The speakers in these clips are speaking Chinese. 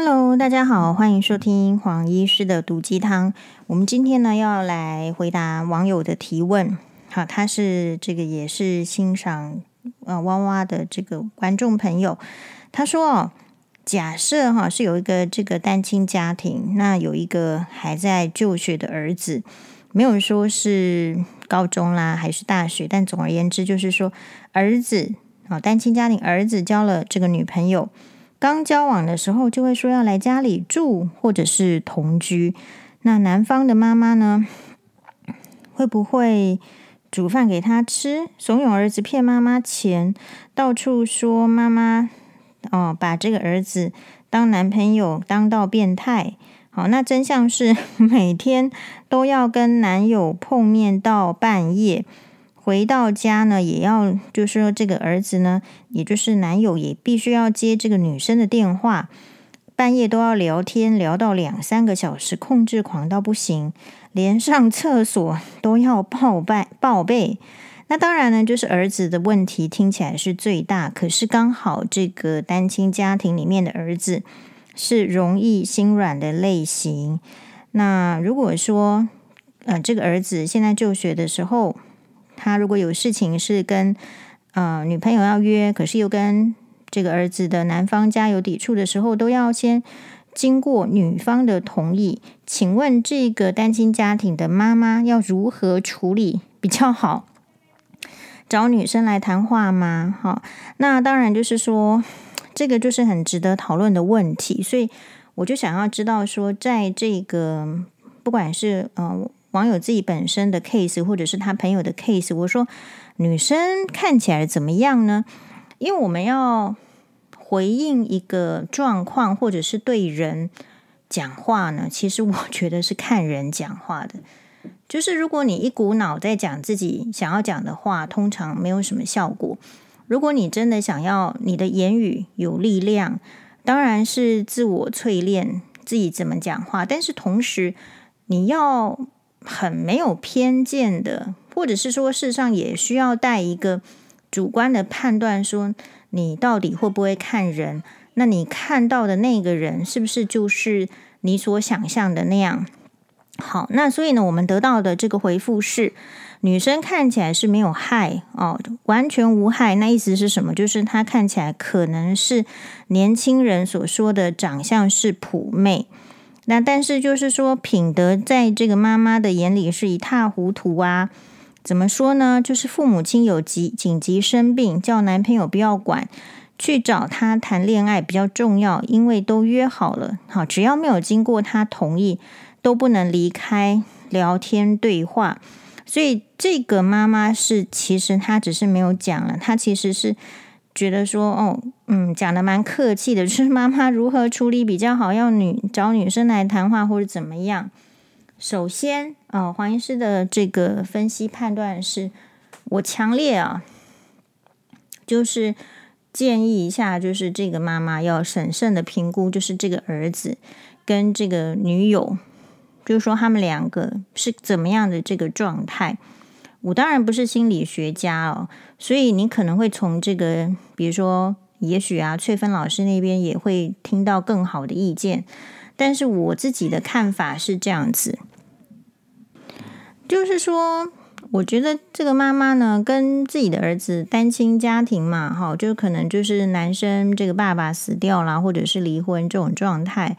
Hello，大家好，欢迎收听黄医师的毒鸡汤。我们今天呢要来回答网友的提问。好，他是这个也是欣赏呃蛙蛙的这个观众朋友。他说哦，假设哈是有一个这个单亲家庭，那有一个还在就学的儿子，没有说是高中啦还是大学，但总而言之就是说儿子啊单亲家庭儿子交了这个女朋友。刚交往的时候就会说要来家里住，或者是同居。那男方的妈妈呢，会不会煮饭给他吃，怂恿儿子骗妈妈钱，到处说妈妈哦，把这个儿子当男朋友当到变态？好，那真相是 每天都要跟男友碰面到半夜。回到家呢，也要就是说，这个儿子呢，也就是男友，也必须要接这个女生的电话，半夜都要聊天，聊到两三个小时，控制狂到不行，连上厕所 都要报备报备。那当然呢，就是儿子的问题听起来是最大，可是刚好这个单亲家庭里面的儿子是容易心软的类型。那如果说呃，这个儿子现在就学的时候，他如果有事情是跟呃女朋友要约，可是又跟这个儿子的男方家有抵触的时候，都要先经过女方的同意。请问这个单亲家庭的妈妈要如何处理比较好？找女生来谈话吗？好，那当然就是说，这个就是很值得讨论的问题。所以我就想要知道说，在这个不管是呃。网友自己本身的 case，或者是他朋友的 case，我说女生看起来怎么样呢？因为我们要回应一个状况，或者是对人讲话呢，其实我觉得是看人讲话的。就是如果你一股脑在讲自己想要讲的话，通常没有什么效果。如果你真的想要你的言语有力量，当然是自我淬炼自己怎么讲话，但是同时你要。很没有偏见的，或者是说，事实上也需要带一个主观的判断，说你到底会不会看人？那你看到的那个人是不是就是你所想象的那样？好，那所以呢，我们得到的这个回复是，女生看起来是没有害哦，完全无害。那意思是什么？就是她看起来可能是年轻人所说的长相是普妹。那但是就是说，品德在这个妈妈的眼里是一塌糊涂啊！怎么说呢？就是父母亲有急紧急生病，叫男朋友不要管，去找他谈恋爱比较重要，因为都约好了。好，只要没有经过他同意，都不能离开聊天对话。所以这个妈妈是，其实她只是没有讲了，她其实是。觉得说哦，嗯，讲的蛮客气的，就是妈妈如何处理比较好，要女找女生来谈话或者怎么样。首先，呃，黄医师的这个分析判断是，我强烈啊，就是建议一下，就是这个妈妈要审慎的评估，就是这个儿子跟这个女友，就是说他们两个是怎么样的这个状态。我当然不是心理学家哦，所以你可能会从这个，比如说，也许啊，翠芬老师那边也会听到更好的意见。但是我自己的看法是这样子，就是说，我觉得这个妈妈呢，跟自己的儿子单亲家庭嘛，哈，就可能就是男生这个爸爸死掉了，或者是离婚这种状态，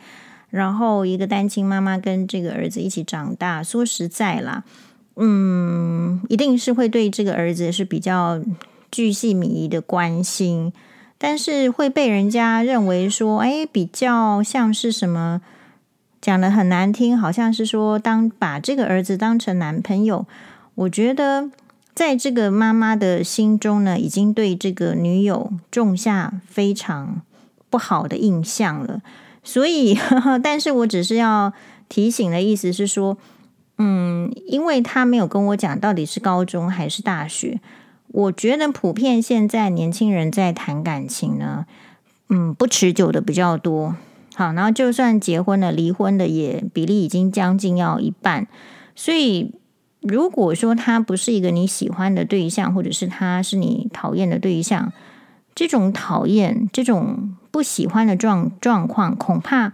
然后一个单亲妈妈跟这个儿子一起长大。说实在啦。嗯，一定是会对这个儿子是比较巨细靡遗的关心，但是会被人家认为说，哎，比较像是什么讲的很难听，好像是说当把这个儿子当成男朋友。我觉得在这个妈妈的心中呢，已经对这个女友种下非常不好的印象了。所以，呵呵，但是我只是要提醒的意思是说。嗯，因为他没有跟我讲到底是高中还是大学。我觉得普遍现在年轻人在谈感情呢，嗯，不持久的比较多。好，然后就算结婚了，离婚的也比例已经将近要一半。所以，如果说他不是一个你喜欢的对象，或者是他是你讨厌的对象，这种讨厌、这种不喜欢的状状况，恐怕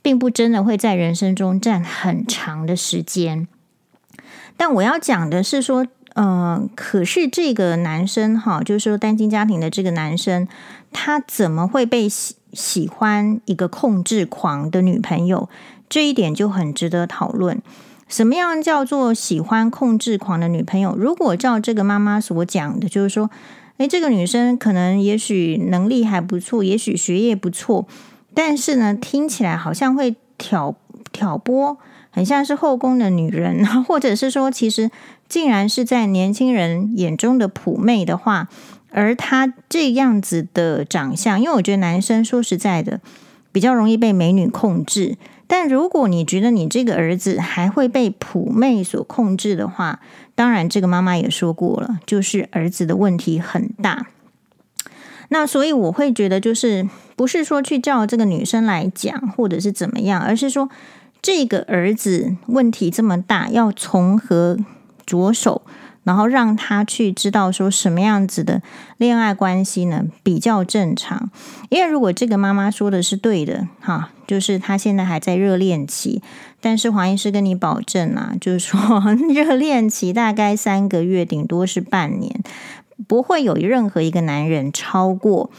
并不真的会在人生中占很长的时间。但我要讲的是说，嗯、可是这个男生哈，就是说单亲家庭的这个男生，他怎么会被喜喜欢一个控制狂的女朋友？这一点就很值得讨论。什么样叫做喜欢控制狂的女朋友？如果照这个妈妈所讲的，就是说，诶，这个女生可能也许能力还不错，也许学业不错，但是呢，听起来好像会挑挑拨，很像是后宫的女人，或者是说，其实竟然是在年轻人眼中的普妹的话，而她这样子的长相，因为我觉得男生说实在的，比较容易被美女控制。但如果你觉得你这个儿子还会被普妹所控制的话，当然这个妈妈也说过了，就是儿子的问题很大。那所以我会觉得，就是不是说去叫这个女生来讲，或者是怎么样，而是说这个儿子问题这么大，要从何着手？然后让他去知道说什么样子的恋爱关系呢，比较正常。因为如果这个妈妈说的是对的，哈，就是他现在还在热恋期，但是黄医师跟你保证啊，就是说热恋期大概三个月，顶多是半年，不会有任何一个男人超过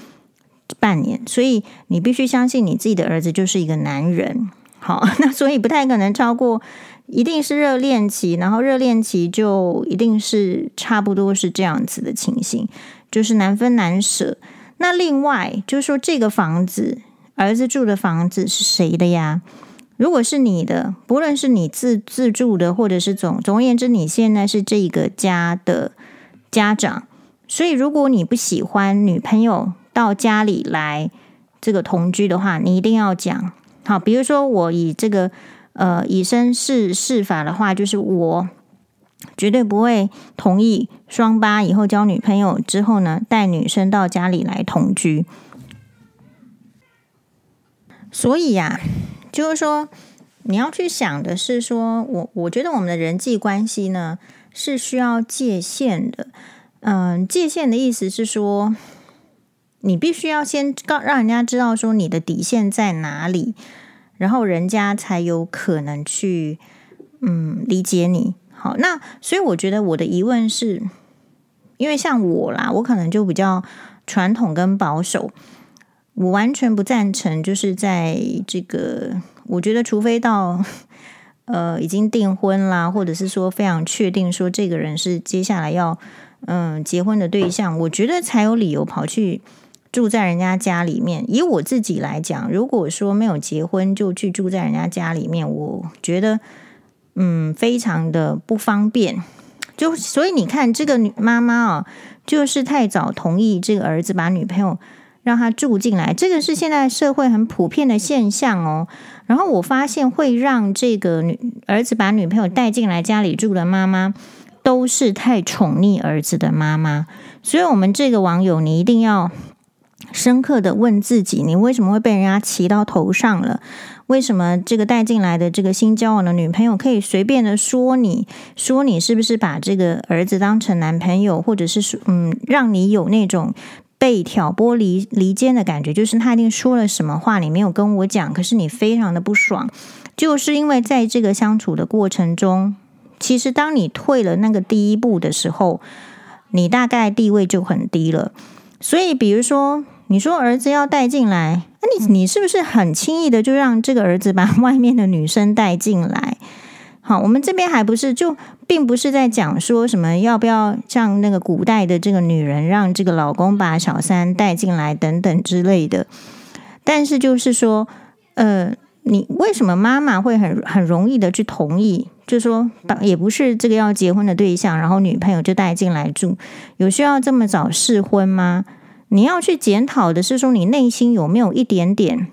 半年。所以你必须相信你自己的儿子就是一个男人，好，那所以不太可能超过。一定是热恋期，然后热恋期就一定是差不多是这样子的情形，就是难分难舍。那另外就是说，这个房子，儿子住的房子是谁的呀？如果是你的，不论是你自自住的，或者是总总而言之，你现在是这个家的家长，所以如果你不喜欢女朋友到家里来这个同居的话，你一定要讲好。比如说我以这个。呃，以身试试法的话，就是我绝对不会同意双八以后交女朋友之后呢，带女生到家里来同居。所以呀、就是说你要去想的是说，我我觉得我们的人际关系呢是需要界限的。嗯、界限的意思是说，你必须要先告让人家知道说你的底线在哪里。然后人家才有可能去，嗯，理解你。好，那所以我觉得我的疑问是，因为像我啦，我可能就比较传统跟保守，我完全不赞成，就是在这个，我觉得除非到呃已经订婚啦，或者是说非常确定说这个人是接下来要嗯结婚的对象，我觉得才有理由跑去。住在人家家里面，以我自己来讲，如果说没有结婚就去住在人家家里面，我觉得嗯非常的不方便。就所以你看，这个女妈妈啊，就是太早同意这个儿子把女朋友让他住进来，这个是现在社会很普遍的现象哦。然后我发现会让这个女儿子把女朋友带进来家里住的妈妈，都是太宠溺儿子的妈妈。所以，我们这个网友，你一定要。深刻的问自己：你为什么会被人家骑到头上了？为什么这个带进来的这个新交往的女朋友可以随便的说你，说你是不是把这个儿子当成男朋友，或者是说，嗯，让你有那种被挑拨离离间的感觉？就是他一定说了什么话，你没有跟我讲，可是你非常的不爽，就是因为在这个相处的过程中，其实当你退了那个第一步的时候，你大概地位就很低了。所以，比如说，你说儿子要带进来，那你你是不是很轻易的就让这个儿子把 外面的女生带进来？好，我们这边还不是就并不是在讲说什么要不要像那个古代的这个女人让这个老公把小三带进来等等之类的。但是就是说，呃，你为什么妈妈会很很容易的去同意？就是说，也不是这个要结婚的对象，然后女朋友就带进来住，有需要这么早试婚吗？你要去检讨的是说，你内心有没有一点点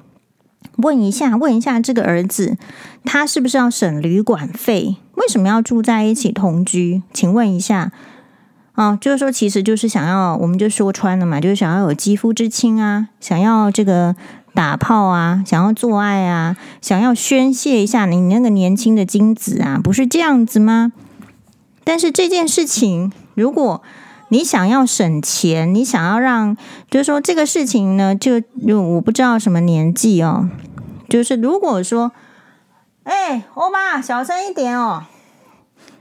问一下，问一下这个儿子，他是不是要省旅馆费？为什么要住在一起同居？请问一下，啊，就是说，其实就是想要，我们就说穿了嘛，就是想要有肌肤之亲啊，想要这个。打炮啊，想要做爱啊，想要宣泄一下你那个年轻的精子啊，不是这样子吗？但是这件事情，如果你想要省钱，你想要让，就是说这个事情呢，就就我不知道什么年纪哦，就是如果说，哎，欧巴，小声一点哦，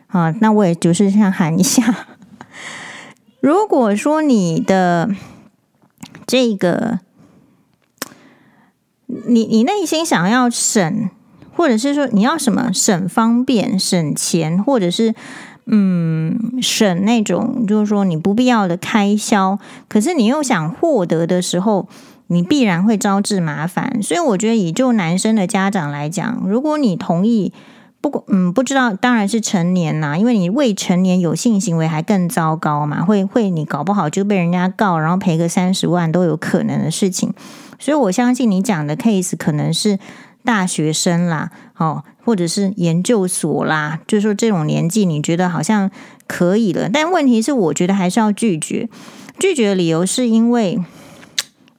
好，那我也就是想喊一下，如果说你的这个，你你内心想要省，或者是说你要什么省方便、省钱，或者是。嗯，省那种就是说你不必要的开销，可是你又想获得的时候，你必然会招致麻烦。所以我觉得，以就男生的家长来讲，如果你同意，不嗯，不知道当然是成年啦，因为你未成年有性行为还更糟糕嘛，会会你搞不好就被人家告，然后赔个三十万都有可能的事情。所以我相信你讲的 case 可能是。大学生啦，哦，或者是研究所啦，就是说这种年纪，你觉得好像可以了。但问题是，我觉得还是要拒绝。拒绝的理由是因为，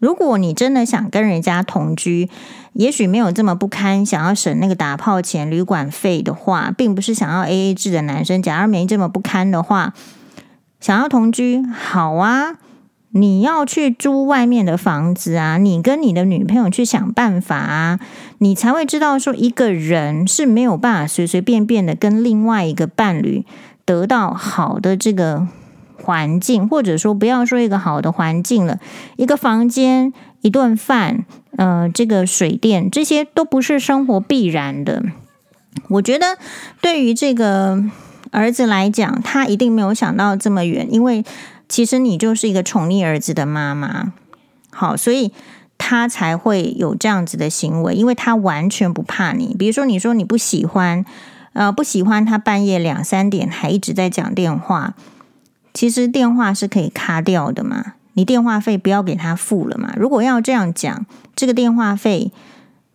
如果你真的想跟人家同居，也许没有这么不堪，想要省那个打炮钱、旅馆费的话，并不是想要 AA 制的男生。假如没这么不堪的话，想要同居，好啊。你要去租外面的房子啊，你跟你的女朋友去想办法啊，你才会知道说一个人是没有办法随随便便的跟另外一个伴侣得到好的这个环境，或者说不要说一个好的环境了，一个房间、一顿饭，呃，这个水电这些都不是生活必然的。我觉得对于这个儿子来讲，他一定没有想到这么远，因为。其实你就是一个宠溺儿子的妈妈，好，所以他才会有这样子的行为，因为他完全不怕你。比如说，你说你不喜欢，呃，不喜欢他半夜两三点还一直在讲电话，其实电话是可以卡掉的嘛，你电话费不要给他付了嘛。如果要这样讲，这个电话费，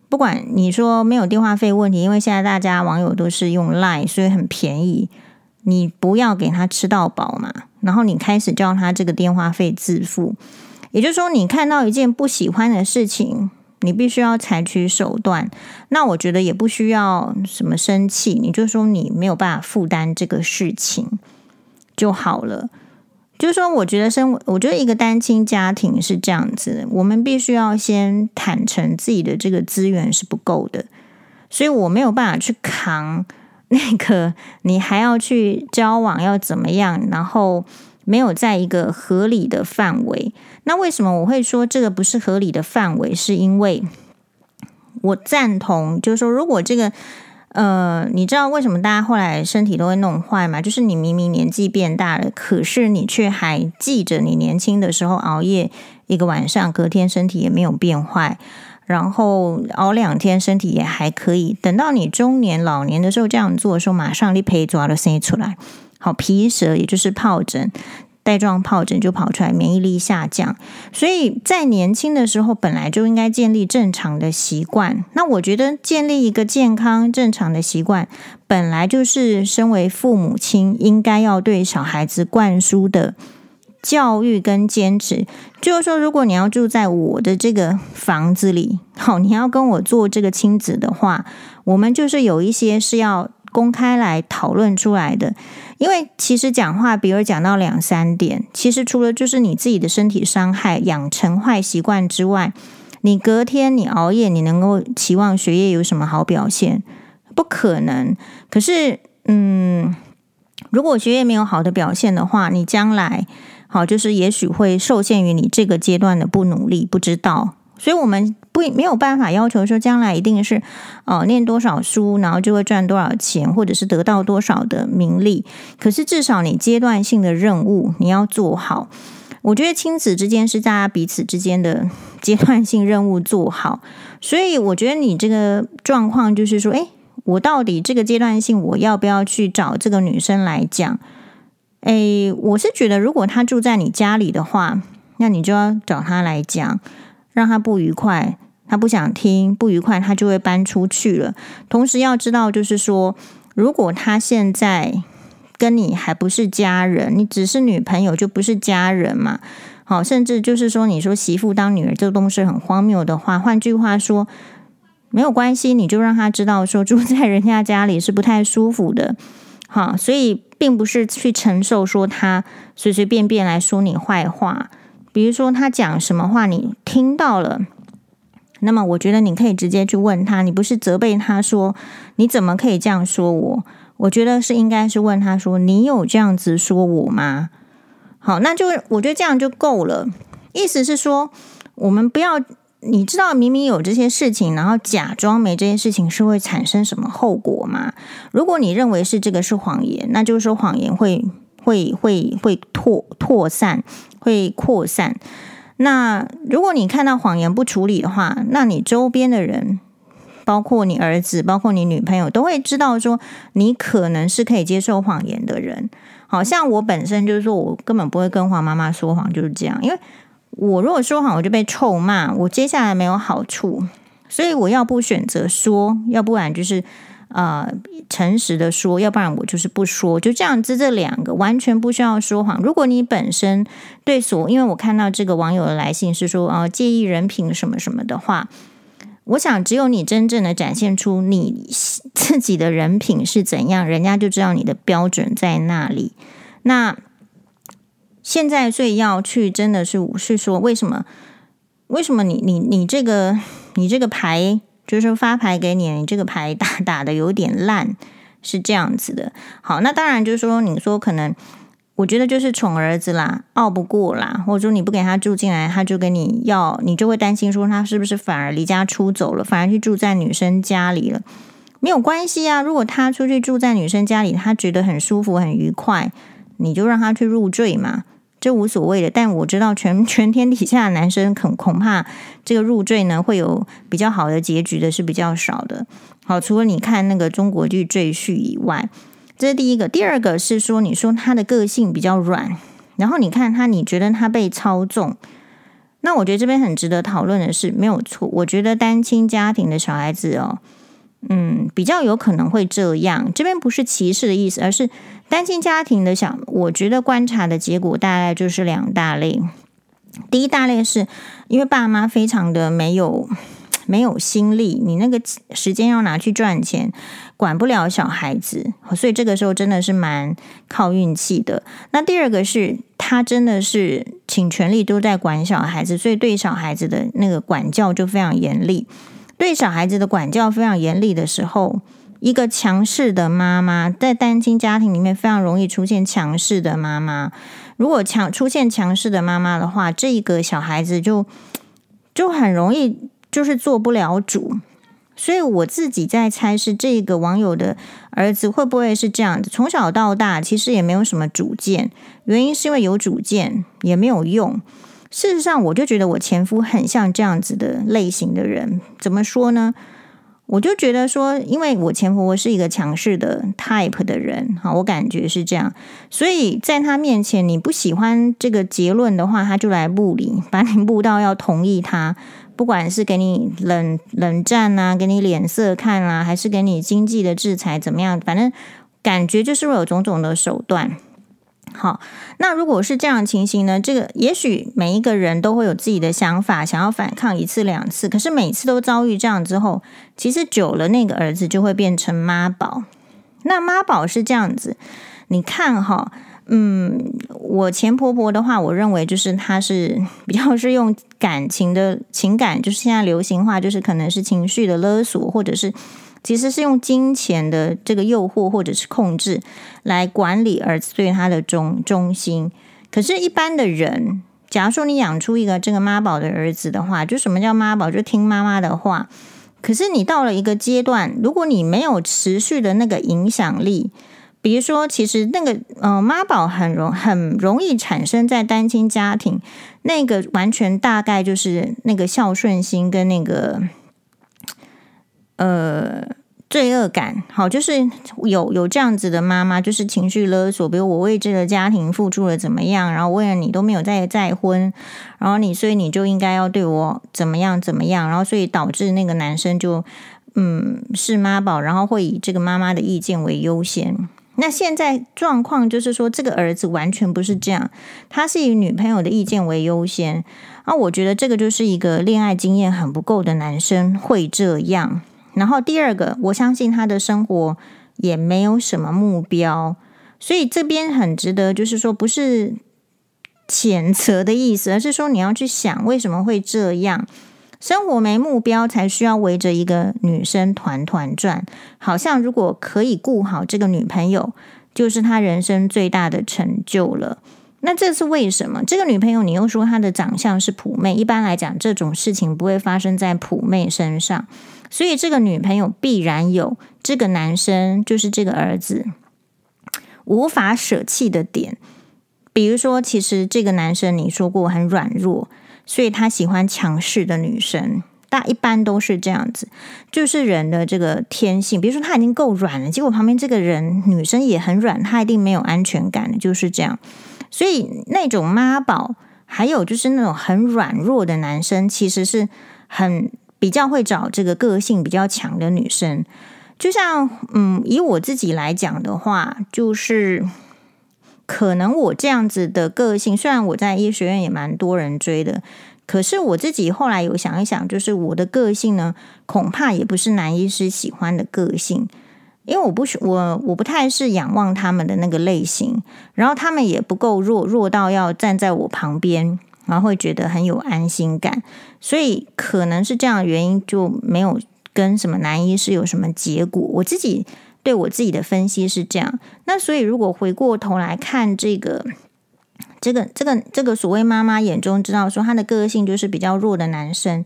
不管你说没有电话费问题，因为现在大家网友都是用 Line，所以很便宜。你不要给他吃到饱嘛，然后你开始叫他这个电话费自付，也就是说，你看到一件不喜欢的事情，你必须要采取手段。那我觉得也不需要什么生气，你就说你没有办法负担这个事情就好了。就是说，我觉得生，我觉得一个单亲家庭是这样子，我们必须要先坦诚自己的这个资源是不够的，所以我没有办法去扛。那个你还要去交往要怎么样？然后没有在一个合理的范围。那为什么我会说这个不是合理的范围？是因为我赞同，就是说，如果这个呃，你知道为什么大家后来身体都会弄坏吗？就是你明明年纪变大了，可是你却还记着你年轻的时候熬夜一个晚上，隔天身体也没有变坏。然后熬两天，身体也还可以。等到你中年、老年的时候这样做的时候，马上你胚抓了生出来，好皮蛇，也就是疱疹、带状疱疹就跑出来，免疫力下降。所以在年轻的时候，本来就应该建立正常的习惯。那我觉得建立一个健康正常的习惯，本来就是身为父母亲应该要对小孩子灌输的。教育跟坚持，就是说，如果你要住在我的这个房子里，好，你要跟我做这个亲子的话，我们就是有一些是要公开来讨论出来的。因为其实讲话，比如讲到两三点，其实除了就是你自己的身体伤害、养成坏习惯之外，你隔天你熬夜，你能够期望学业有什么好表现？不可能。可是，嗯，如果学业没有好的表现的话，你将来。好，就是也许会受限于你这个阶段的不努力，不知道，所以我们不没有办法要求说将来一定是哦念多少书，然后就会赚多少钱，或者是得到多少的名利。可是至少你阶段性的任务你要做好。我觉得亲子之间是大家彼此之间的阶段性任务做好。所以我觉得你这个状况就是说，诶，我到底这个阶段性我要不要去找这个女生来讲？诶，我是觉得，如果他住在你家里的话，那你就要找他来讲，让他不愉快，他不想听，不愉快，他就会搬出去了。同时要知道，就是说，如果他现在跟你还不是家人，你只是女朋友，就不是家人嘛。好，甚至就是说，你说媳妇当女儿这个东西很荒谬的话，换句话说，没有关系，你就让他知道说，住在人家家里是不太舒服的。好，所以并不是去承受说他随随便便来说你坏话，比如说他讲什么话你听到了，那么我觉得你可以直接去问他，你不是责备他说你怎么可以这样说我？我觉得是应该是问他说你有这样子说我吗？好，那就我觉得这样就够了。意思是说，我们不要。你知道明明有这些事情，然后假装没这些事情，是会产生什么后果吗？如果你认为是这个是谎言，那就是说谎言会会会会扩扩散，会扩散。那如果你看到谎言不处理的话，那你周边的人，包括你儿子，包括你女朋友，都会知道说你可能是可以接受谎言的人。好像我本身就是说我根本不会跟黄妈妈说谎，就是这样，因为。我如果说谎，我就被臭骂，我接下来没有好处，所以我要不选择说，要不然就是呃诚实的说，要不然我就是不说，就这样子，这两个完全不需要说谎。如果你本身对所，因为我看到这个网友的来信是说，呃，介意人品什么什么的话，我想只有你真正的展现出你自己的人品是怎样，人家就知道你的标准在那里。那。现在最要去，真的是是说，为什么？为什么你你你这个你这个牌，就是发牌给你，你这个牌打打的有点烂，是这样子的。好，那当然就是说，你说可能，我觉得就是宠儿子啦，拗不过啦，或者说你不给他住进来，他就跟你要，你就会担心说他是不是反而离家出走了，反而去住在女生家里了。没有关系啊，如果他出去住在女生家里，他觉得很舒服、很愉快，你就让他去入赘嘛。这无所谓的，但我知道全全天底下男生恐恐怕这个入赘呢会有比较好的结局的是比较少的。好，除了你看那个中国剧《赘婿》以外，这是第一个。第二个是说，你说他的个性比较软，然后你看他，你觉得他被操纵，那我觉得这边很值得讨论的是没有错。我觉得单亲家庭的小孩子哦。嗯，比较有可能会这样。这边不是歧视的意思，而是单亲家庭的小，我觉得观察的结果大概就是两大类。第一大类是因为爸妈非常的没有没有心力，你那个时间要拿去赚钱，管不了小孩子，所以这个时候真的是蛮靠运气的。那第二个是他真的是倾全力都在管小孩子，所以对小孩子的那个管教就非常严厉。对小孩子的管教非常严厉的时候，一个强势的妈妈在单亲家庭里面非常容易出现强势的妈妈。如果强出现强势的妈妈的话，这一个小孩子就就很容易就是做不了主。所以我自己在猜是这个网友的儿子会不会是这样子？从小到大其实也没有什么主见，原因是因为有主见也没有用。事实上，我就觉得我前夫很像这样子的类型的人。怎么说呢？我就觉得说，因为我前婆婆是一个强势的 type 的人，哈，我感觉是这样。所以在他面前，你不喜欢这个结论的话，他就来布理，把你布到要同意他，不管是给你冷冷战啊，给你脸色看啊，还是给你经济的制裁，怎么样？反正感觉就是会有种种的手段。好，那如果是这样的情形呢？这个也许每一个人都会有自己的想法，想要反抗一次两次，可是每次都遭遇这样之后，其实久了那个儿子就会变成妈宝。那妈宝是这样子，你看哈，嗯，我前婆婆的话，我认为就是她是比较是用感情的情感，就是现在流行话，就是可能是情绪的勒索，或者是。其实是用金钱的这个诱惑或者是控制来管理儿子对他的忠忠心。可是，一般的人，假如说你养出一个这个妈宝的儿子的话，就什么叫妈宝？就听妈妈的话。可是，你到了一个阶段，如果你没有持续的那个影响力，比如说，其实那个呃妈宝很容很容易产生在单亲家庭，那个完全大概就是那个孝顺心跟那个。呃，罪恶感，好，就是有有这样子的妈妈，就是情绪勒索，比如我为这个家庭付出了怎么样，然后为了你都没有再再婚，然后你所以你就应该要对我怎么样怎么样，然后所以导致那个男生就嗯是妈宝，然后会以这个妈妈的意见为优先。那现在状况就是说，这个儿子完全不是这样，他是以女朋友的意见为优先，啊，我觉得这个就是一个恋爱经验很不够的男生会这样。然后第二个，我相信他的生活也没有什么目标，所以这边很值得，就是说不是谴责的意思，而是说你要去想为什么会这样。生活没目标，才需要围着一个女生团团转，好像如果可以顾好这个女朋友，就是他人生最大的成就了。那这是为什么？这个女朋友，你又说她的长相是普妹，一般来讲，这种事情不会发生在普妹身上，所以这个女朋友必然有这个男生，就是这个儿子无法舍弃的点。比如说，其实这个男生你说过很软弱。所以他喜欢强势的女生，大一般都是这样子，就是人的这个天性。比如说他已经够软了，结果旁边这个人女生也很软，他一定没有安全感，就是这样。所以那种妈宝，还有就是那种很软弱的男生，其实是很比较会找这个个性比较强的女生。就像嗯，以我自己来讲的话，就是。可能我这样子的个性，虽然我在医学院也蛮多人追的，可是我自己后来有想一想，就是我的个性呢，恐怕也不是男医师喜欢的个性，因为我不我我不太是仰望他们的那个类型，然后他们也不够弱，弱到要站在我旁边，然后会觉得很有安心感，所以可能是这样的原因，就没有跟什么男医师有什么结果，我自己。对我自己的分析是这样，那所以如果回过头来看这个，这个，这个，这个所谓妈妈眼中知道说他的个性就是比较弱的男生，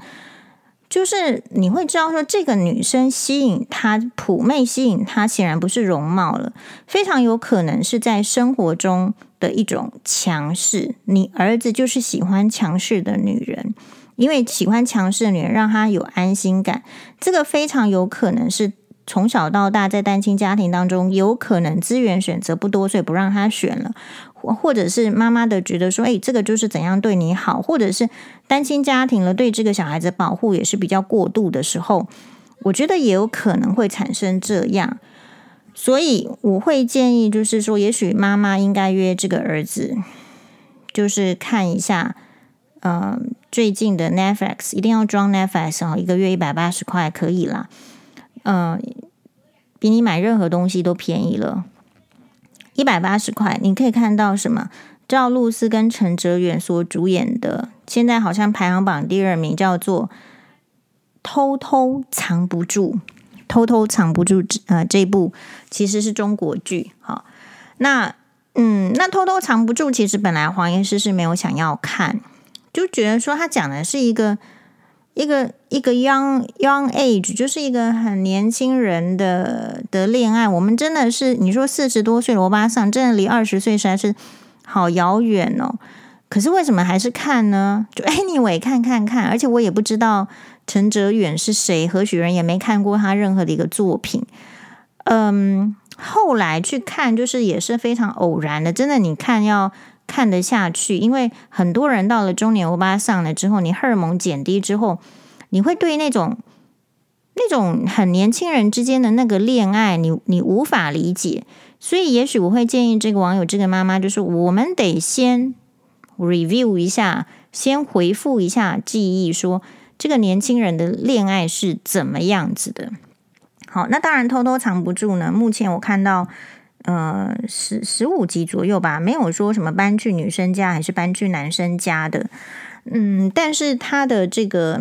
就是你会知道说这个女生吸引他，普妹吸引他，显然不是容貌了，非常有可能是在生活中的一种强势。你儿子就是喜欢强势的女人，因为喜欢强势的女人让他有安心感，这个非常有可能是。从小到大，在单亲家庭当中，有可能资源选择不多，所以不让他选了，或者是妈妈的觉得说，哎，这个就是怎样对你好，或者是单亲家庭了，对这个小孩子保护也是比较过度的时候，我觉得也有可能会产生这样，所以我会建议，就是说，也许妈妈应该约这个儿子，就是看一下，嗯、最近的 Netflix 一定要装 Netflix 哦，一个月一百八十块可以啦。嗯，比你买任何东西都便宜了，一百八十块，你可以看到什么？赵露思跟陈哲远所主演的，现在好像排行榜第二名，叫做《偷偷藏不住》，偷偷藏不住。呃，这部其实是中国剧。好，那嗯，那偷偷藏不住，其实本来黄医师是没有想要看，就觉得说他讲的是一个。一个一个 young young age 就是一个很年轻人的的恋爱，我们真的是你说四十多岁罗巴桑，真的离二十岁实在是好遥远哦。可是为什么还是看呢？就 anyway 看看看，而且我也不知道陈哲远是谁，何许人，也没看过他任何的一个作品。嗯，后来去看就是也是非常偶然的，真的你看要。看得下去，因为很多人到了中年欧巴上了之后，你荷尔蒙减低之后，你会对那种那种很年轻人之间的那个恋爱，你你无法理解。所以，也许我会建议这个网友，这个妈妈，就是我们得先 review 一下，先回复一下记忆，说这个年轻人的恋爱是怎么样子的。好，那当然偷偷藏不住呢。目前我看到。呃，十十五集左右吧，没有说什么搬去女生家还是搬去男生家的。嗯，但是他的这个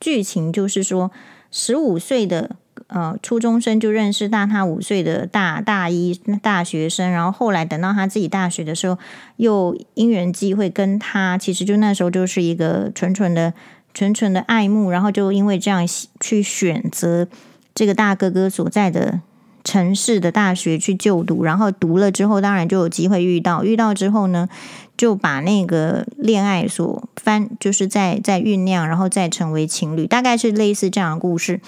剧情就是说，十五岁的呃初中生就认识大他五岁的大大一大学生，然后后来等到他自己大学的时候，又因缘际会跟他，其实就那时候就是一个纯纯的纯纯的爱慕，然后就因为这样去选择这个大哥哥所在的。城市的大学去就读，然后读了之后，当然就有机会遇到。遇到之后呢，就把那个恋爱所翻，就是在在酝酿，然后再成为情侣，大概是类似这样的故事。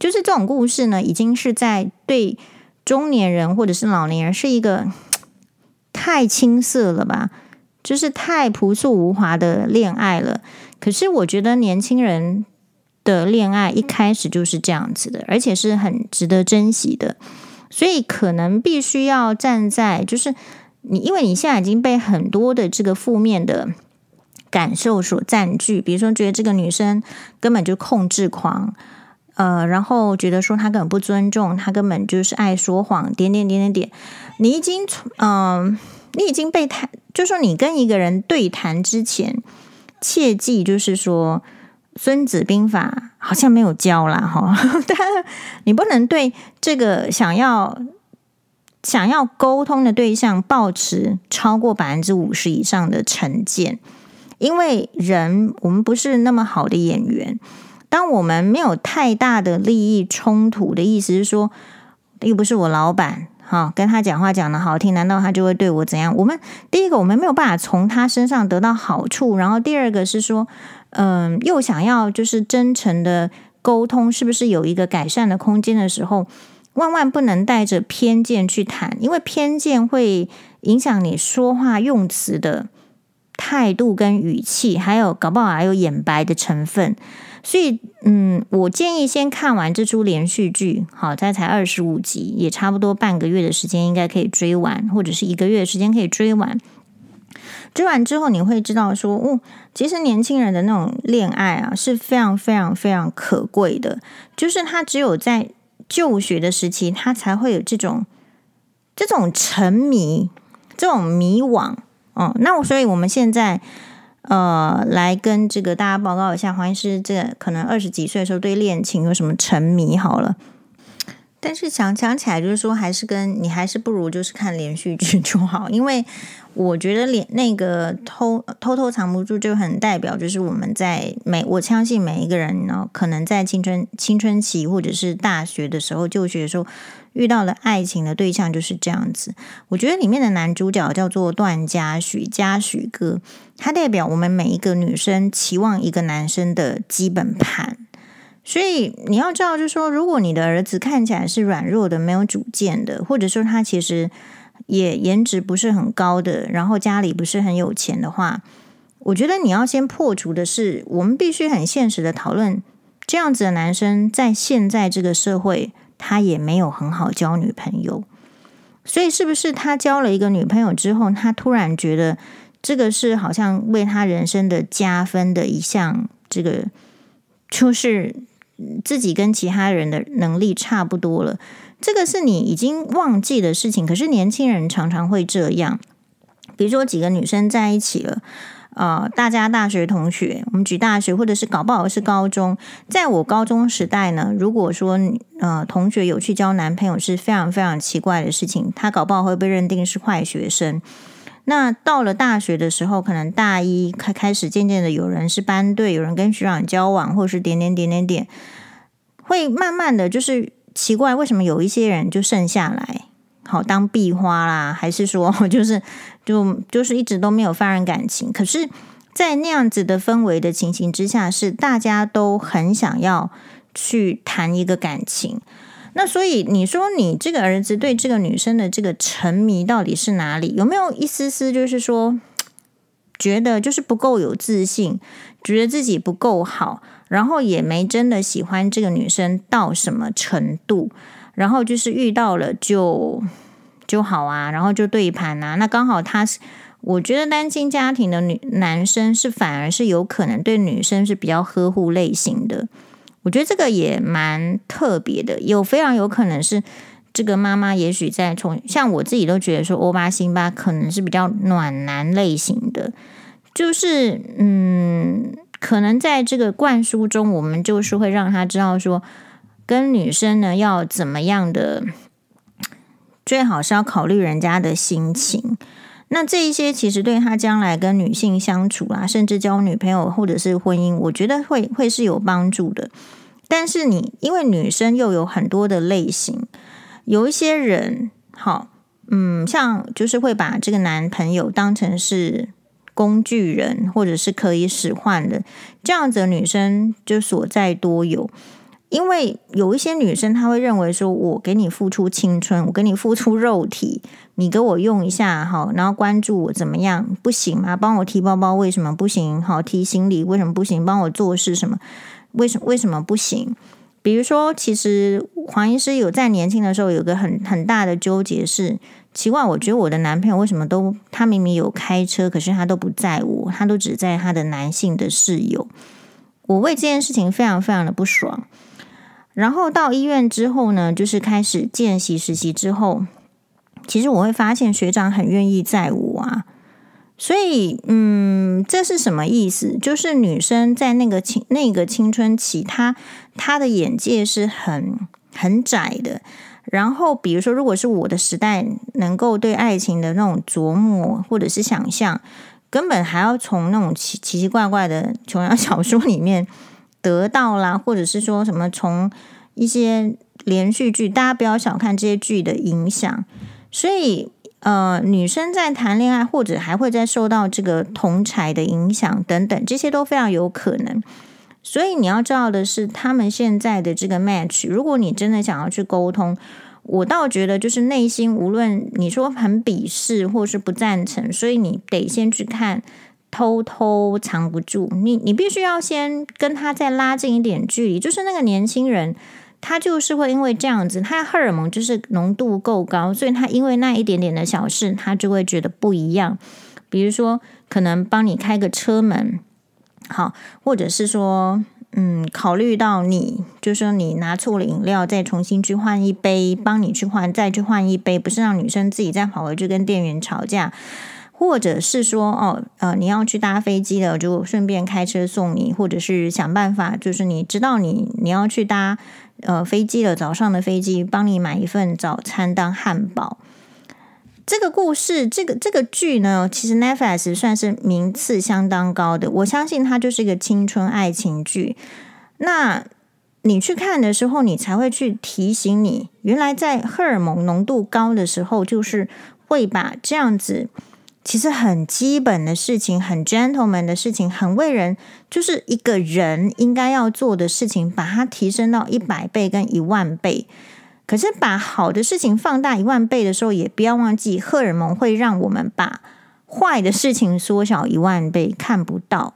就是这种故事呢，已经是在对中年人或者是老年人是一个太青涩了吧，就是太朴素无华的恋爱了。可是我觉得年轻人的恋爱一开始就是这样子的，而且是很值得珍惜的。所以可能必须要站在，就是你，因为你现在已经被很多的这个负面的感受所占据，比如说觉得这个女生根本就控制狂，呃，然后觉得说她根本不尊重，她根本就是爱说谎，点点点点点。你已经嗯、你已经被谈，就说你跟一个人对谈之前，切记就是说，《孙子兵法》好像没有教啦哈，但你不能对这个想要想要沟通的对象抱持超过百分之五十以上的成见，因为人我们不是那么好的演员。当我们没有太大的利益冲突的意思是说，又不是我老板，哈，跟他讲话讲得好听，难道他就会对我怎样？我们第一个，我们没有办法从他身上得到好处，然后第二个是说，嗯，又想要就是真诚的沟通，是不是有一个改善的空间的时候，万万不能带着偏见去谈，因为偏见会影响你说话用词的态度跟语气，还有搞不好还有眼白的成分。所以，嗯，我建议先看完这出连续剧，好，它才二十五集，也差不多半个月的时间应该可以追完，或者是一个月的时间可以追完。追完之后，你会知道说，哦，其实年轻人的那种恋爱啊，是非常非常非常可贵的，就是他只有在就学的时期，他才会有这种这种沉迷、这种迷惘。哦，那我所以我们现在。呃，来跟这个大家报告一下，黄医师这可能二十几岁的时候对恋情有什么沉迷？好了，但是想想起来，就是说还是跟你还是不如就是看连续剧就好，因为我觉得连那个偷偷偷藏不住就很代表，就是我们在每我相信每一个人呢，可能在青春青春期或者是大学的时候就学的时候。遇到了爱情的对象就是这样子。我觉得里面的男主角叫做段嘉许，嘉许哥，他代表我们每一个女生期望一个男生的基本盘。所以你要知道，就是说，如果你的儿子看起来是软弱的、没有主见的，或者说他其实也颜值不是很高的，然后家里不是很有钱的话，我觉得你要先破除的是，我们必须很现实的讨论，这样子的男生在现在这个社会。他也没有很好交女朋友，所以是不是他交了一个女朋友之后，他突然觉得这个是好像为他人生的加分的一项，这个就是自己跟其他人的能力差不多了，这个是你已经忘记的事情。可是年轻人常常会这样，比如说几个女生在一起了。呃，大家大学同学，我们举大学，或者是搞不好是高中。在我高中时代呢，如果说呃同学有去交男朋友，是非常非常奇怪的事情，他搞不好会被认定是坏学生。那到了大学的时候，可能大一开开始，渐渐的有人是班队，有人跟学长交往，或是点点点点点，会慢慢的就是奇怪，为什么有一些人就剩下来？好当壁花啦，还是说 就是就就是一直都没有发生感情？可是，在那样子的氛围的情形之下，是大家都很想要去谈一个感情。那所以你说，你这个儿子对这个女生的这个沉迷到底是哪里？有没有一丝丝就是说，觉得就是不够有自信，觉得自己不够好，然后也没真的喜欢这个女生到什么程度？然后就是遇到了就就好啊，然后就对盘啊。那刚好他是，我觉得单亲家庭的女男生是反而是有可能对女生是比较呵护类型的。我觉得这个也蛮特别的，有非常有可能是这个妈妈也许在从像我自己都觉得说欧巴辛巴可能是比较暖男类型的，就是嗯，可能在这个灌输中，我们就是会让他知道说。跟女生呢，要怎么样的？最好是要考虑人家的心情。那这一些其实对他将来跟女性相处啊，甚至交女朋友或者是婚姻，我觉得会会是有帮助的。但是你因为女生又有很多的类型，有一些人好，嗯，像就是会把这个男朋友当成是工具人，或者是可以使唤的这样子的女生，就所在多有。因为有一些女生，她会认为说，我给你付出青春，我给你付出肉体，你给我用一下好，然后关注我怎么样？不行吗？帮我提包包为什么不行？好，提行李为什么不行？帮我做事什么？为什么为什么不行？比如说，其实黄医师有在年轻的时候有个很很大的纠结是，奇怪，我觉得我的男朋友为什么都他明明有开车，可是他都不载我，他都只载他的男性的室友，我为这件事情非常非常的不爽。然后到医院之后呢，就是开始见习实习之后，其实我会发现学长很愿意载我啊。所以，嗯，这是什么意思？就是女生在那个青那个青春期，她她的眼界是很很窄的。然后，比如说，如果是我的时代，能够对爱情的那种琢磨或者是想象，根本还要从那种奇奇奇怪怪的琼瑶小说里面得到啦，或者是说什么从一些连续剧，大家不要小看这些剧的影响。所以，呃，女生在谈恋爱，或者还会再受到这个同侪的影响等等，这些都非常有可能。所以你要知道的是，他们现在的这个 match，如果你真的想要去沟通，我倒觉得就是内心无论你说很鄙视或是不赞成，所以你得先去看，偷偷藏不住，你你必须要先跟他再拉近一点距离。就是那个年轻人，他就是会因为这样子，他荷尔蒙就是浓度够高，所以他因为那一点点的小事，他就会觉得不一样。比如说，可能帮你开个车门。好，或者是说，嗯，考虑到你，就是说你拿错了饮料，再重新去换一杯，帮你去换，再去换一杯，不是让女生自己再跑回去跟店员吵架，或者是说，哦，呃，你要去搭飞机了，就顺便开车送你，或者是想办法，就是你知道你你要去搭呃飞机了，早上的飞机，帮你买一份早餐当汉堡。这个故事，这个这个剧呢，其实 Netflix 算是名次相当高的。我相信它就是一个青春爱情剧。那你去看的时候，你才会去提醒你，原来在荷尔蒙浓度高的时候，就是会把这样子其实很基本的事情、很 gentleman 的事情、很为人，就是一个人应该要做的事情，把它提升到一百倍跟一万倍。可是，把好的事情放大一万倍的时候，也不要忘记，荷尔蒙会让我们把坏的事情缩小一万倍，看不到。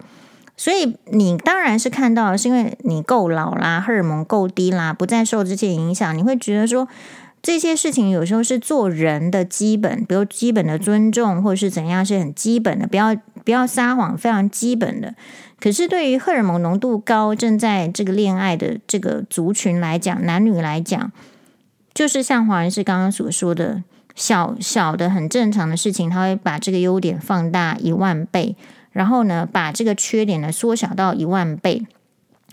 所以，你当然是看到，是因为你够老啦，荷尔蒙够低啦，不再受这些影响。你会觉得说，这些事情有时候是做人的基本，比如基本的尊重，或者是怎样，是很基本的，不要不要撒谎，非常基本的。可是，对于荷尔蒙浓度高、正在这个恋爱的这个族群来讲，男女来讲。就是像黄医师刚刚所说的，小小的很正常的事情，他会把这个优点放大一万倍，然后呢，把这个缺点呢缩小到一万倍。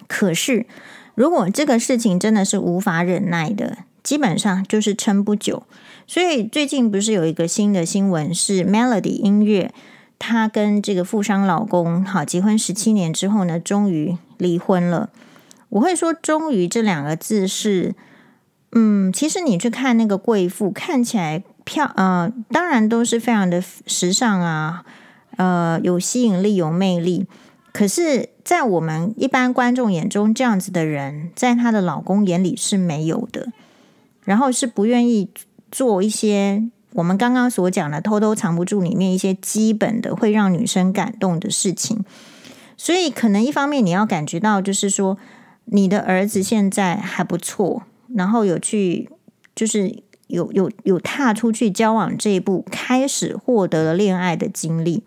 可是，如果这个事情真的是无法忍耐的，基本上就是撑不久。所以最近不是有一个新的新闻，是 Melody 音乐，她跟这个富商老公好结婚十七年之后呢，终于离婚了。我会说“终于”这两个字是。嗯，其实你去看那个贵妇，看起来漂，呃，当然都是非常的时尚啊，呃，有吸引力、有魅力。可是，在我们一般观众眼中，这样子的人，在她的老公眼里是没有的，然后是不愿意做一些我们刚刚所讲的偷偷藏不住里面一些基本的会让女生感动的事情。所以，可能一方面你要感觉到，就是说你的儿子现在还不错。然后有去，就是有有有踏出去交往这一步，开始获得了恋爱的经历。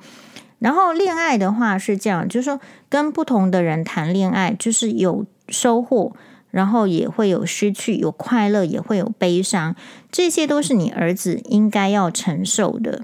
然后恋爱的话是这样，就是说跟不同的人谈恋爱，就是有收获，然后也会有失去，有快乐，也会有悲伤，这些都是你儿子应该要承受的。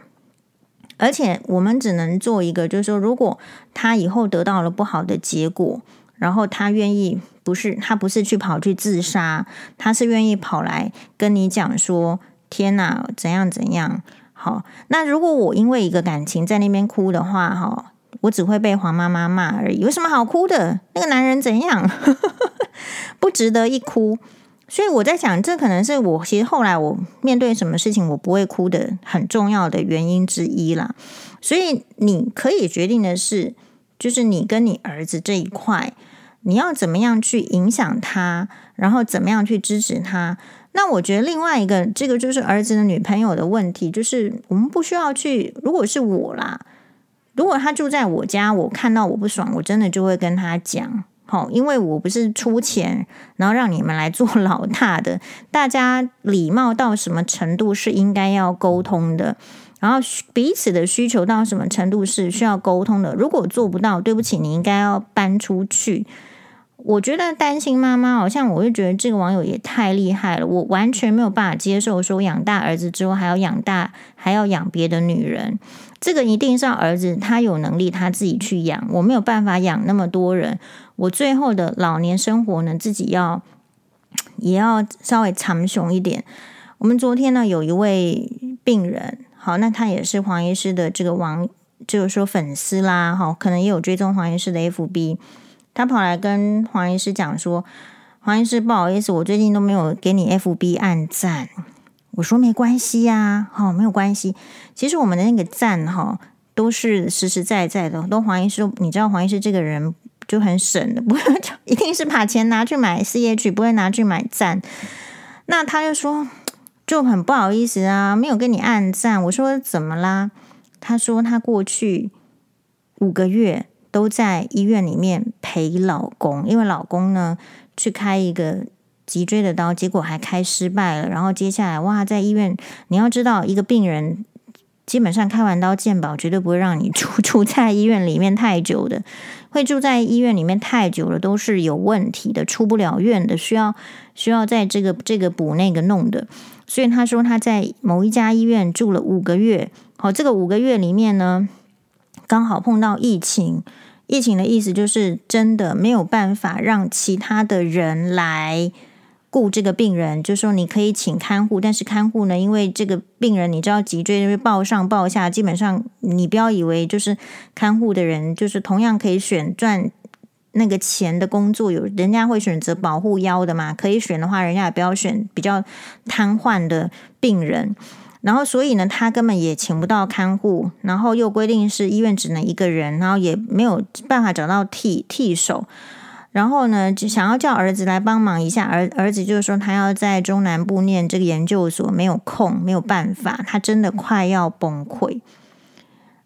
而且我们只能做一个，就是说，如果他以后得到了不好的结果。然后他愿意，不是他不是去跑去自杀，他是愿意跑来跟你讲说：“天哪，怎样怎样。”好，那如果我因为一个感情在那边哭的话，哈，我只会被黄妈妈骂而已。有什么好哭的？那个男人怎样？值得一哭。所以我在想，这可能是我其实后来我面对什么事情我不会哭的很重要的原因之一啦。所以你可以决定的是。就是你跟你儿子这一块，你要怎么样去影响他，然后怎么样去支持他？那我觉得另外一个，这个就是儿子的女朋友的问题，就是我们不需要去。如果是我啦，如果他住在我家，我看到我不爽，我真的就会跟他讲，好，因为我不是出钱，然后让你们来做 老大的，大家礼貌到什么程度是应该要沟通的。然后彼此的需求到什么程度是需要沟通的？如果做不到，对不起，你应该要搬出去。我觉得单亲妈妈好像，我就觉得这个网友也太厉害了，我完全没有办法接受说养大儿子之后还要养大，还要养别的女人，这个一定是要儿子他有能力他自己去养，我没有办法养那么多人，我最后的老年生活呢，自己要也要稍微长雄一点。我们昨天呢有一位病人，好，那他也是黄医师的这个网，就是说粉丝啦，哈，可能也有追踪黄医师的 FB。他跑来跟黄医师讲说：“黄医师，不好意思，我最近都没有给你 FB 按赞。”我说：“没关系呀，好，没有关系。其实我们的那个赞哈，都是实实在在的。都黄医师，你知道黄医师这个人就很省的，不会就一定是把钱拿去买 CH，不会拿去买赞。那他就说就很不好意思啊，没有跟你按赞。我说怎么啦？他说他过去五个月。”都在医院里面陪老公，因为老公呢去开一个脊椎的刀，结果还开失败了。然后接下来哇，在医院，你要知道，一个病人基本上开完刀，健保绝对不会让你住 住在医院里面太久的，会住在医院里面太久了都是有问题的，出不了院的，需要需要在这个这个补那个弄的。所以他说他在某一家医院住了五个月，好，这个五个月里面呢，刚好碰到疫情。疫情的意思就是真的没有办法让其他的人来顾这个病人，就说你可以请看护，但是看护呢，因为这个病人你知道脊椎会抱上抱下，基本上你不要以为就是看护的人就是同样可以选赚那个钱的工作，有人家会选择保护腰的嘛，可以选的话，人家也不要选比较瘫痪的病人。然后，所以呢，他根本也请不到看护，然后又规定是医院只能一个人，然后也没有办法找到替替手。然后呢，就想要叫儿子来帮忙一下，儿儿子就是说他要在中南部念这个研究所，没有空，没有办法，他真的快要崩溃。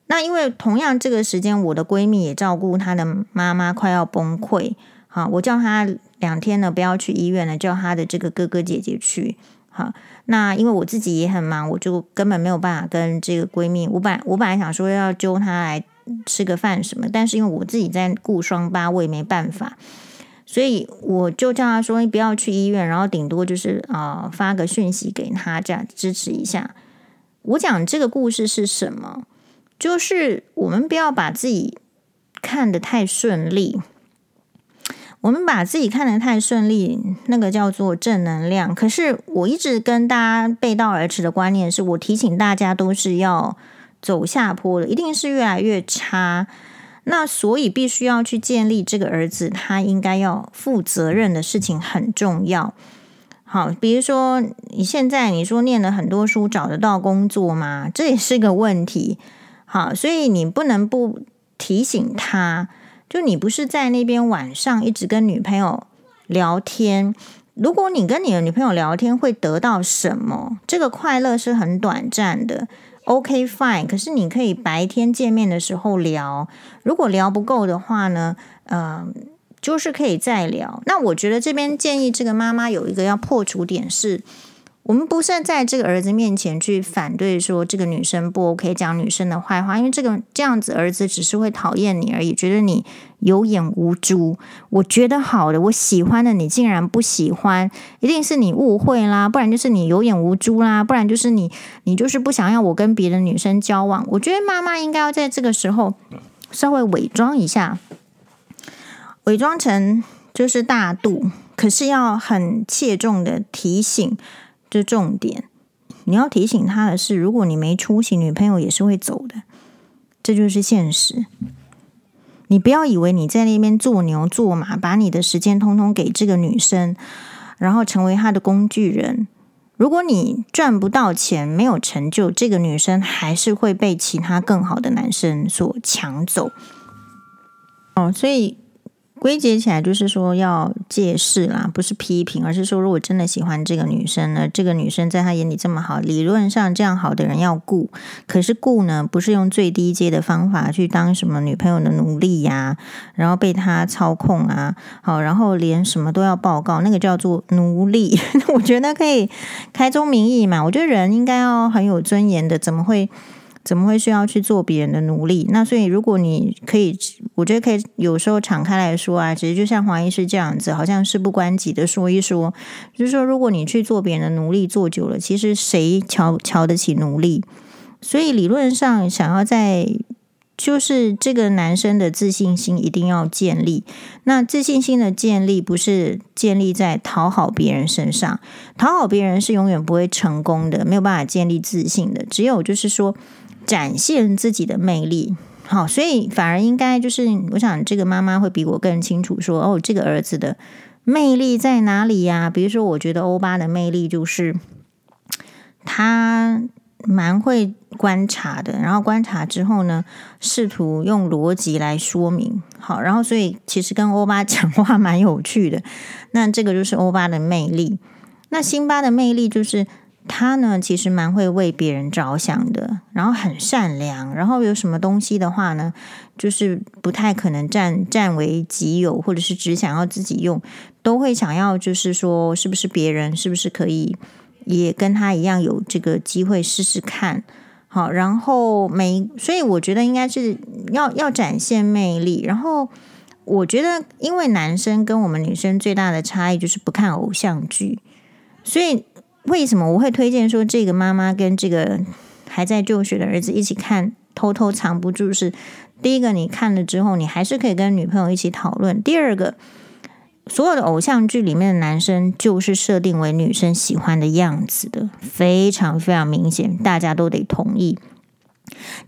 那因为同样这个时间，我的闺蜜也照顾她的妈妈，快要崩溃。好，我叫她两天呢不要去医院了，叫她的这个哥哥姐姐去。好。那因为我自己也很忙，我就根本没有办法跟这个闺蜜。我本我本来想说要揪她来吃个饭什么，但是因为我自己在顾双八，我也没办法，所以我就叫他说你不要去医院，然后顶多就是啊、呃、发个讯息给他，这样支持一下。我讲这个故事是什么？就是我们不要把自己看得太顺利。我们把自己看得太顺利，那个叫做正能量。可是我一直跟大家背道而驰的观念是，我提醒大家都是要走下坡了，一定是越来越差。那所以必须要去建立这个儿子，他应该要负责任的事情很重要。好，比如说你现在你说念了很多书，找得到工作吗？这也是个问题。好，所以你不能不提醒他。就你不是在那边晚上一直跟女朋友聊天？如果你跟你的女朋友聊天会得到什么？这个快乐是很短暂的。OK fine，可是你可以白天见面的时候聊。如果聊不够的话呢？嗯、就是可以再聊。那我觉得这边建议这个妈妈有一个要破除点是。我们不是在这个儿子面前去反对说这个女生不 OK，讲女生的坏话，因为这个这样子儿子只是会讨厌你而已，觉得你有眼无珠。我觉得好的，我喜欢的你竟然不喜欢，一定是你误会啦，不然就是你有眼无珠啦，不然就是你你就是不想要我跟别的女生交往。我觉得妈妈应该要在这个时候稍微伪装一下，伪装成就是大度，可是要很切中的提醒。这重点，你要提醒他的是，如果你没出息，女朋友也是会走的，这就是现实。你不要以为你在那边做牛做马，把你的时间通通给这个女生，然后成为她的工具人。如果你赚不到钱，没有成就，这个女生还是会被其他更好的男生所抢走。哦，所以。归结起来就是说要借势啦，不是批评，而是说如果真的喜欢这个女生呢，这个女生在他眼里这么好，理论上这样好的人要顾，可是顾呢不是用最低阶的方法去当什么女朋友的奴隶呀，然后被他操控啊，好，然后连什么都要报告，那个叫做奴隶。我觉得可以开宗明义嘛，我觉得人应该要很有尊严的，怎么会怎么会需要去做别人的奴隶？那所以，如果你可以，我觉得可以有时候敞开来说啊，其实就像黄医师这样子，好像事不关己的说一说，就是说，如果你去做别人的奴隶做久了，其实谁瞧瞧得起奴隶？所以理论上，想要在就是这个男生的自信心一定要建立。那自信心的建立不是建立在讨好别人身上，讨好别人是永远不会成功的，没有办法建立自信的。只有就是说。展现自己的魅力，好，所以反而应该就是，我想这个妈妈会比我更清楚说，哦，这个儿子的魅力在哪里呀？比如说，我觉得欧巴的魅力就是他蛮会观察的，然后观察之后呢，试图用逻辑来说明，好，然后所以其实跟欧巴讲话蛮有趣的。那这个就是欧巴的魅力。那辛巴的魅力就是。他呢，其实蛮会为别人着想的，然后很善良，然后有什么东西的话呢，就是不太可能占占为己有，或者是只想要自己用，都会想要，就是说，是不是别人是不是可以也跟他一样有这个机会试试看？好，然后每，所以我觉得应该是要要展现魅力，然后我觉得，因为男生跟我们女生最大的差异就是不看偶像剧，所以。为什么我会推荐说这个妈妈跟这个还在就学的儿子一起看，偷偷藏不住？是第一个，你看了之后，你还是可以跟女朋友一起讨论；第二个，所有的偶像剧里面的男生就是设定为女生喜欢的样子的，非常非常明显，大家都得同意。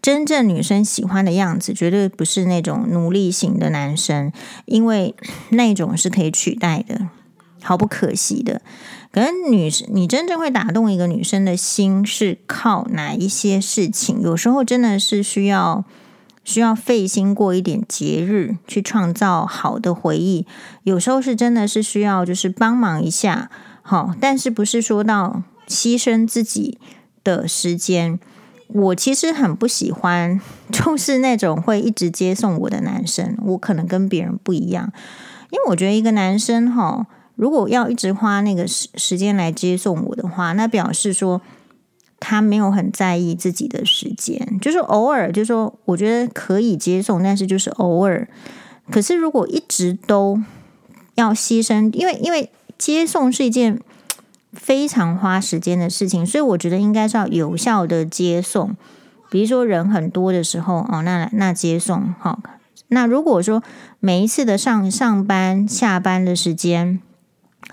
真正女生喜欢的样子，绝对不是那种奴隶型的男生，因为那种是可以取代的，毫不可惜的。可能女生，你真正会打动一个女生的心是靠哪一些事情？有时候真的是需要需要费心过一点节日，去创造好的回忆。有时候是真的是需要就是帮忙一下，好，但是不是说到牺牲自己的时间。我其实很不喜欢，就是那种会一直接送我的男生。我可能跟别人不一样，因为我觉得一个男生哈。如果要一直花那个时时间来接送我的话，那表示说他没有很在意自己的时间，就是偶尔，就是说我觉得可以接送，但是就是偶尔。可是如果一直都要牺牲，因为因为接送是一件非常花时间的事情，所以我觉得应该是要有效的接送。比如说人很多的时候，哦，那那接送好。那如果说每一次的上上班下班的时间，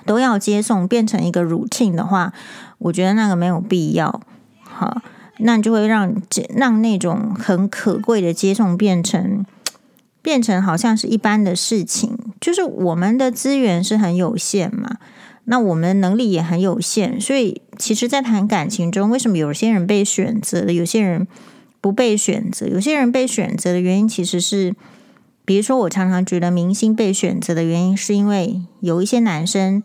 都要接送，变成一个 routine 的话，我觉得那个没有必要。好，那就会让让那种很可贵的接送变成 变成好像是一般的事情。就是我们的资源是很有限嘛，那我们能力也很有限，所以其实，在谈感情中，为什么有些人被选择了，有些人不被选择？有些人被选择的原因，其实是。比如说，我常常觉得明星被选择的原因，是因为有一些男生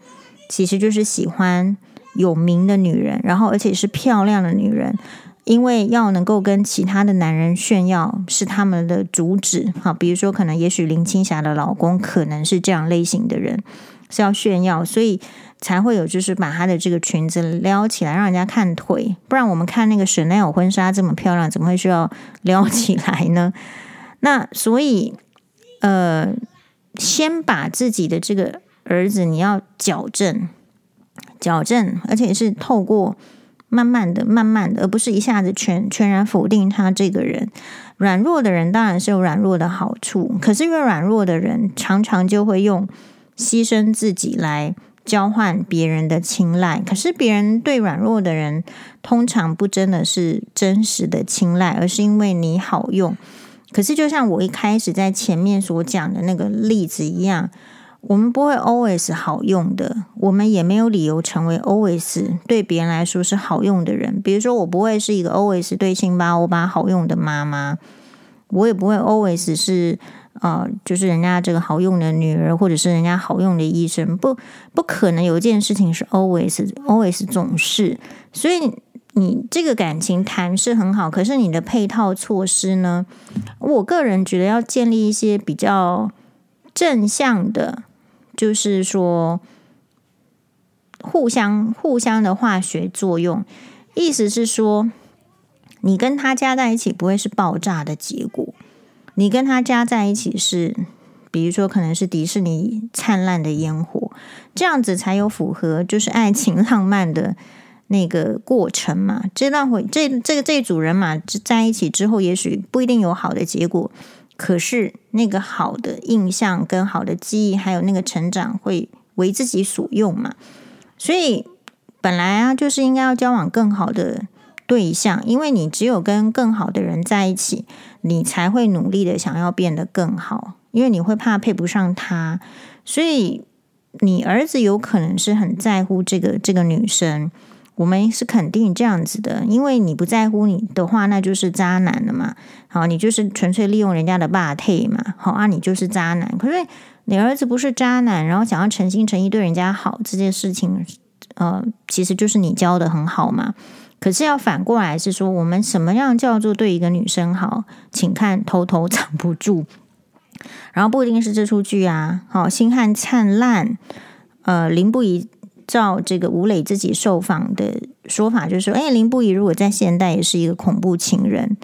其实就是喜欢有名的女人，然后而且是漂亮的女人，因为要能够跟其他的男人炫耀是他们的主旨。好，比如说，可能也许林青霞的老公可能是这样类型的人，是要炫耀，所以才会有就是把她的这个裙子撩起来，让人家看腿。不然我们看那个 Chanel 婚纱这么漂亮，怎么会需要撩起来呢？那所以。呃，先把自己的这个儿子，你要矫正，矫正，而且是透过慢慢的、慢慢的，而不是一下子全全然否定他这个人。软弱的人当然是有软弱的好处，可是因为软弱的人常常就会用牺牲自己来交换别人的青睐。可是别人对软弱的人通常不真的是真实的青睐，而是因为你好用。可是，就像我一开始在前面所讲的那个例子一样，我们不会 always 好用的，我们也没有理由成为 always 对别人来说是好用的人。比如说，我不会是一个 always 对辛巴欧巴好用的妈妈，我也不会 always 是呃，就是人家这个好用的女儿，或者是人家好用的医生。不，不可能有一件事情是 always always 总是，所以。你这个感情谈是很好，可是你的配套措施呢？我个人觉得要建立一些比较正向的，就是说互相互相的化学作用。意思是说，你跟他加在一起不会是爆炸的结果，你跟他加在一起是，比如说可能是迪士尼灿烂的烟火，这样子才有符合就是爱情浪漫的那个过程嘛。这段会这这个这组人嘛在一起之后，也许不一定有好的结果，可是那个好的印象跟好的记忆，还有那个成长会为自己所用嘛。所以本来啊，就是应该要交往更好的。对象，因为你只有跟更好的人在一起，你才会努力的想要变得更好，因为你会怕配不上他，所以你儿子有可能是很在乎这个这个女生，我们是肯定这样子的，因为你不在乎你的话，那就是渣男了嘛。好，你就是纯粹利用人家的霸体嘛。好啊，你就是渣男。可是你儿子不是渣男，然后想要诚心诚意对人家好，这件事情，呃，其实就是你教的很好嘛。可是要反过来是说，我们什么样叫做对一个女生好？请看《偷偷 藏不住》，然后不一定是这出剧啊。好，《星汉灿烂》呃，林不疑照这个吴磊自己受访的说法，就是说，哎，林不疑如果在现代也是一个恐怖情人，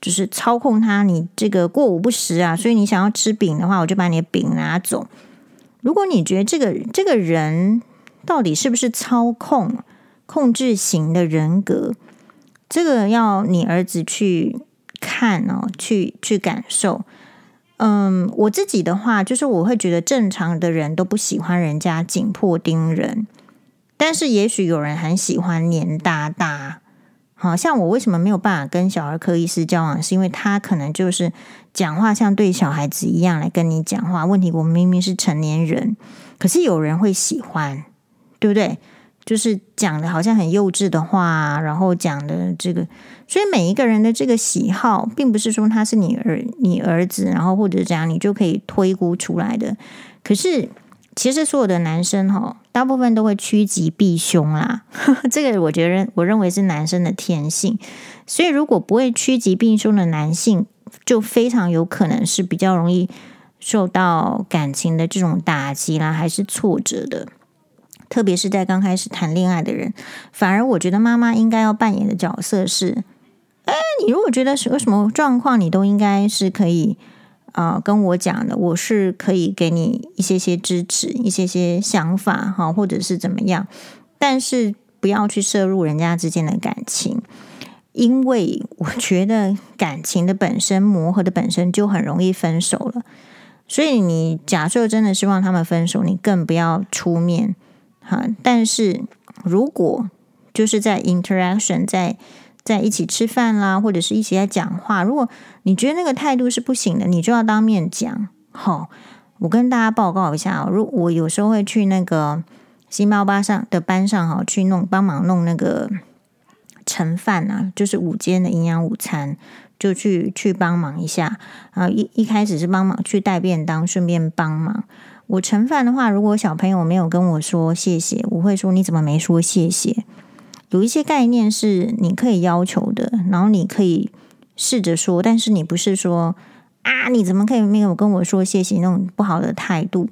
就是操控他，你这个过午不食啊，所以你想要吃饼的话，我就把你的饼拿走。如果你觉得这个这个人到底是不是操控？控制型的人格，这个要你儿子去看哦，去去感受。嗯，我自己的话，就是我会觉得正常的人都不喜欢人家紧迫盯人，但是也许有人很喜欢黏哒哒。好像我为什么没有办法跟小儿科医师交往，是因为他可能就是讲话像对小孩子一样来跟你讲话。问题我们明明是成年人，可是有人会喜欢，对不对？就是讲的好像很幼稚的话，然后讲的这个，所以每一个人的这个喜好，并不是说他是你儿你儿子，然后或者这样你就可以推估出来的。可是其实所有的男生哈，大部分都会趋吉避凶啦，这个我觉得我认为是男生的天性。所以如果不会趋吉避凶的男性，就非常有可能是比较容易受到感情的这种打击啦，还是挫折的。特别是在刚开始谈恋爱的人，反而我觉得妈妈应该要扮演的角色是：哎，你如果觉得是有什么状况，你都应该是可以啊、跟我讲的，我是可以给你一些些支持，一些些想法哈，或者是怎么样。但是不要去涉入人家之间的感情，因为我觉得感情的本身磨合的本身就很容易分手了。所以你假设真的希望他们分手，你更不要出面。哈，但是如果就是在 interaction，在在一起吃饭啦，或者是一起在讲话，如果你觉得那个态度是不行的，你就要当面讲。好，我跟大家报告一下哦，如我有时候会去那个新猫巴上的班上，哈，去弄帮忙弄那个盛饭啊，就是午间的营养午餐，就去去帮忙一下啊。一一开始是帮忙去带便当，顺便帮忙。我盛饭的话，如果小朋友没有跟我说谢谢，我会说你怎么没说谢谢？有一些概念是你可以要求的，然后你可以试着说，但是你不是说啊，你怎么可以没有跟我说谢谢那种不好的态度？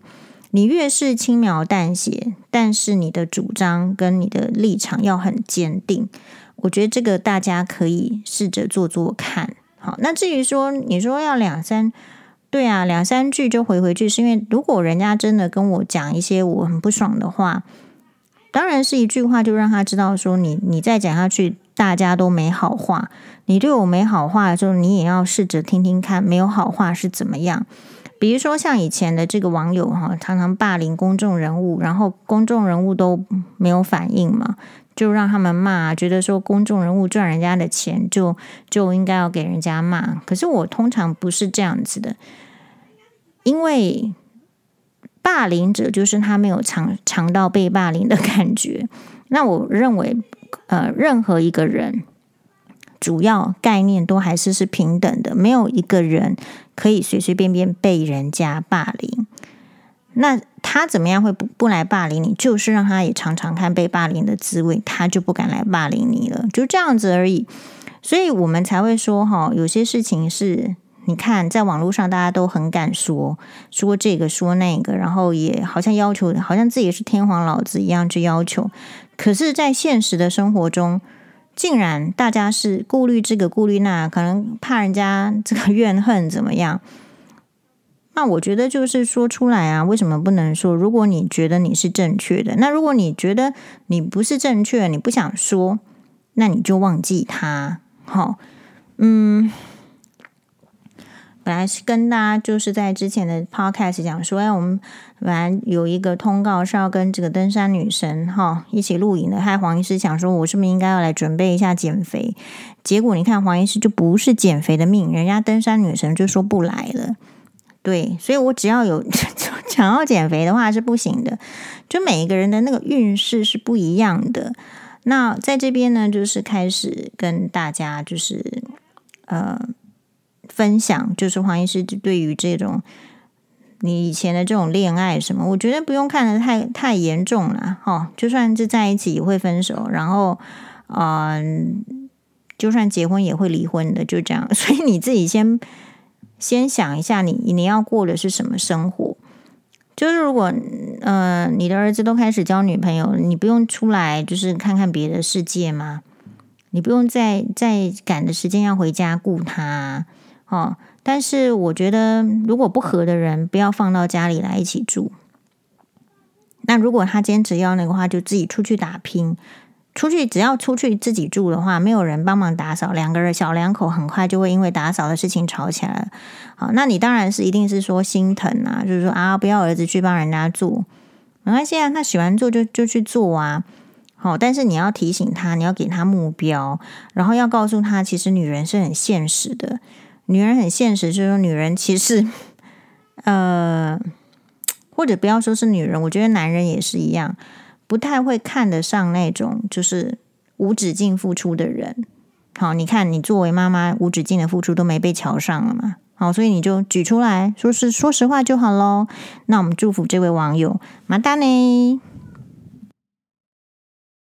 你越是轻描淡写，但是你的主张跟你的立场要很坚定。我觉得这个大家可以试着做做看。好，那至于说你说要两三。对啊，两三句就回回去，是因为如果人家真的跟我讲一些我很不爽的话，当然是一句话就让他知道说你你再讲下去，大家都没好话。你对我没好话的时候，你也要试着听听看，没有好话是怎么样。比如说像以前的这个网友哈，常常霸凌公众人物，然后公众人物都没有反应嘛，就让他们骂，觉得说公众人物赚人家的钱就就应该要给人家骂。可是我通常不是这样子的。因为霸凌者就是他没有尝尝到被霸凌的感觉。那我认为，呃，任何一个人主要概念都还是是平等的，没有一个人可以随随便便被人家霸凌。那他怎么样会不不来霸凌你？就是让他也尝尝看被霸凌的滋味，他就不敢来霸凌你了。就这样子而已。所以我们才会说，哈，有些事情是。你看，在网络上大家都很敢说说这个说那个，然后也好像要求，好像自己是天皇老子一样去要求。可是，在现实的生活中，竟然大家是顾虑这个顾虑那，可能怕人家 这个怨恨怎么样？那我觉得就是说出来啊，为什么不能说？如果你觉得你是正确的，那如果你觉得你不是正确，你不想说，那你就忘记他。好，嗯。本来是跟大家就是在之前的 podcast 讲说，哎，我们本来有一个通告是要跟这个登山女神哈一起录影的，害黄医师想说，我是不是应该要来准备一下减肥？结果你看黄医师就不是减肥的命，人家登山女神就说不来了。对，所以我只要有 想要减肥的话是不行的，就每一个人的那个运势是不一样的。那在这边呢，就是开始跟大家就是呃。分享就是黄医师对于这种你以前的这种恋爱什么，我觉得不用看得太太严重了哈。就算是在一起也会分手，然后嗯、就算结婚也会离婚的，就这样。所以你自己先先想一下你，你要过的是什么生活？就是如果嗯、你的儿子都开始交女朋友，你不用出来就是看看别的世界吗？你不用再再赶的时间要回家顾他。哦，但是我觉得，如果不合的人，不要放到家里来一起住。那如果他坚持要那个话，就自己出去打拼。出去只要出去自己住的话，没有人帮忙打扫，两个人小两口很快就会因为打扫的事情吵起来了。好，那你当然是一定是说心疼啊，就是说啊，不要儿子去帮人家做，没关系啊，他喜欢做就就去做啊。好，但是你要提醒他，你要给他目标，然后要告诉他，其实女人是很现实的。女人很现实，就是说女人其实，呃，或者不要说是女人，我觉得男人也是一样，不太会看得上那种就是无止境付出的人。好，你看你作为妈妈，无止境的付出都没被瞧上了嘛？好，所以你就举出来说是说实话就好喽。那我们祝福这位网友，马达呢？